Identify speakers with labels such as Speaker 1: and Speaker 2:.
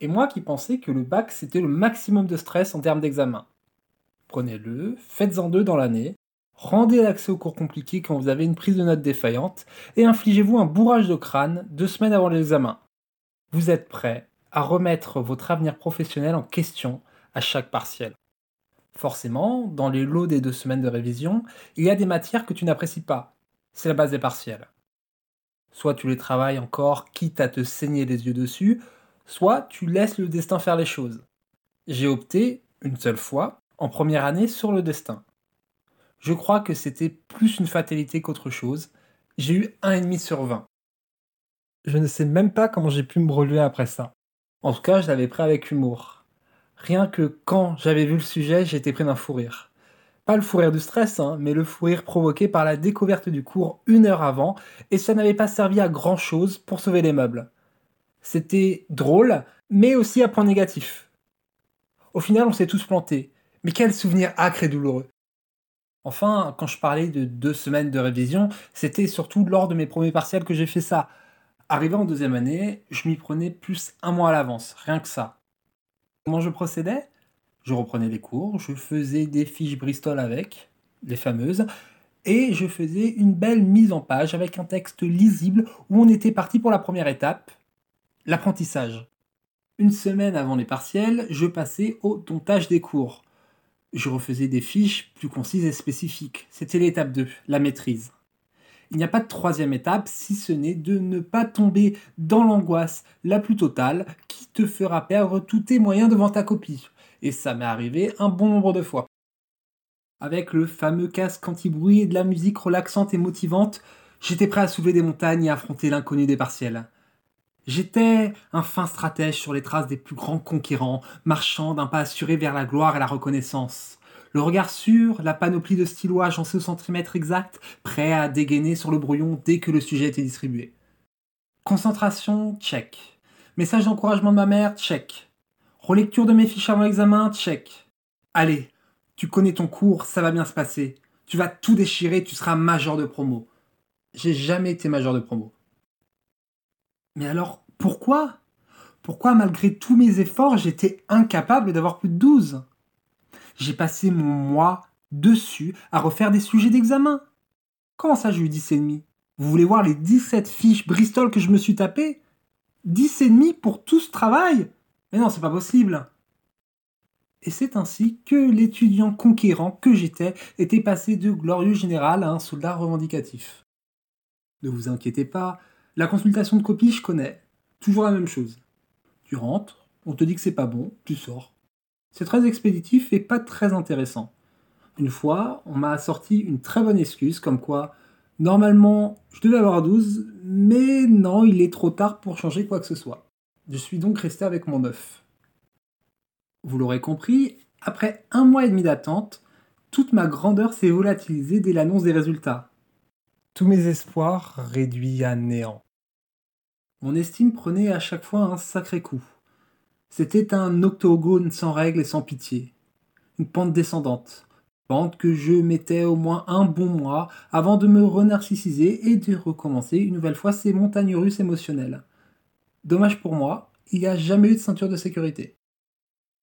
Speaker 1: Et moi qui pensais que le bac c'était le maximum de stress en termes d'examen. Prenez-le, faites-en deux dans l'année, rendez l'accès aux cours compliqués quand vous avez une prise de notes défaillante, et infligez-vous un bourrage de crâne deux semaines avant l'examen. Vous êtes prêt à remettre votre avenir professionnel en question à chaque partiel. Forcément, dans les lots des deux semaines de révision, il y a des matières que tu n'apprécies pas. C'est la base des partiels. Soit tu les travailles encore, quitte à te saigner les yeux dessus, soit tu laisses le destin faire les choses. J'ai opté, une seule fois, en première année, sur le destin. Je crois que c'était plus une fatalité qu'autre chose. J'ai eu 1,5 sur 20. Je ne sais même pas comment j'ai pu me relever après ça. En tout cas, je l'avais pris avec humour. Rien que quand j'avais vu le sujet, j'étais pris d'un fou rire. Pas le fou rire du stress, hein, mais le fou rire provoqué par la découverte du cours une heure avant, et ça n'avait pas servi à grand chose pour sauver les meubles. C'était drôle, mais aussi à point négatif. Au final, on s'est tous plantés, mais quel souvenir acre et douloureux. Enfin, quand je parlais de deux semaines de révision, c'était surtout lors de mes premiers partiels que j'ai fait ça. Arrivé en deuxième année, je m'y prenais plus un mois à l'avance, rien que ça. Comment je procédais? Je reprenais les cours, je faisais des fiches Bristol avec, les fameuses, et je faisais une belle mise en page avec un texte lisible où on était parti pour la première étape, l'apprentissage. Une semaine avant les partiels, je passais au tontage des cours. Je refaisais des fiches plus concises et spécifiques. C'était l'étape 2, la maîtrise. Il n'y a pas de troisième étape si ce n'est de ne pas tomber dans l'angoisse la plus totale qui te fera perdre tous tes moyens devant ta copie. Et ça m'est arrivé un bon nombre de fois. Avec le fameux casque anti-bruit et de la musique relaxante et motivante, j'étais prêt à soulever des montagnes et affronter l'inconnu des partiels. J'étais un fin stratège sur les traces des plus grands conquérants, marchant d'un pas assuré vers la gloire et la reconnaissance le regard sûr, la panoplie de stylos agencés au centimètre exact, prêt à dégainer sur le brouillon dès que le sujet était distribué. Concentration, check. Message d'encouragement de ma mère, check. Relecture de mes fiches avant l'examen, check. Allez, tu connais ton cours, ça va bien se passer. Tu vas tout déchirer, tu seras major de promo. J'ai jamais été major de promo. Mais alors, pourquoi? Pourquoi, malgré tous mes efforts, j'étais incapable d'avoir plus de 12 j'ai passé mon mois dessus à refaire des sujets d'examen. Comment ça, j'ai eu 10 et Vous voulez voir les 17 fiches Bristol que je me suis tapé 10 et demi pour tout ce travail? Mais non, c'est pas possible. Et c'est ainsi que l'étudiant conquérant que j'étais était passé de glorieux général à un soldat revendicatif. Ne vous inquiétez pas, la consultation de copie, je connais. Toujours la même chose. Tu rentres, on te dit que c'est pas bon, tu sors. C'est très expéditif et pas très intéressant. Une fois, on m'a sorti une très bonne excuse, comme quoi, normalement, je devais avoir 12, mais non, il est trop tard pour changer quoi que ce soit. Je suis donc resté avec mon 9. Vous l'aurez compris, après un mois et demi d'attente, toute ma grandeur s'est volatilisée dès l'annonce des résultats. Tous mes espoirs réduits à néant. Mon estime prenait à chaque fois un sacré coup. C'était un octogone sans règles et sans pitié. Une pente descendante. Pente que je mettais au moins un bon mois avant de me renarcissiser et de recommencer une nouvelle fois ces montagnes russes émotionnelles. Dommage pour moi, il n'y a jamais eu de ceinture de sécurité.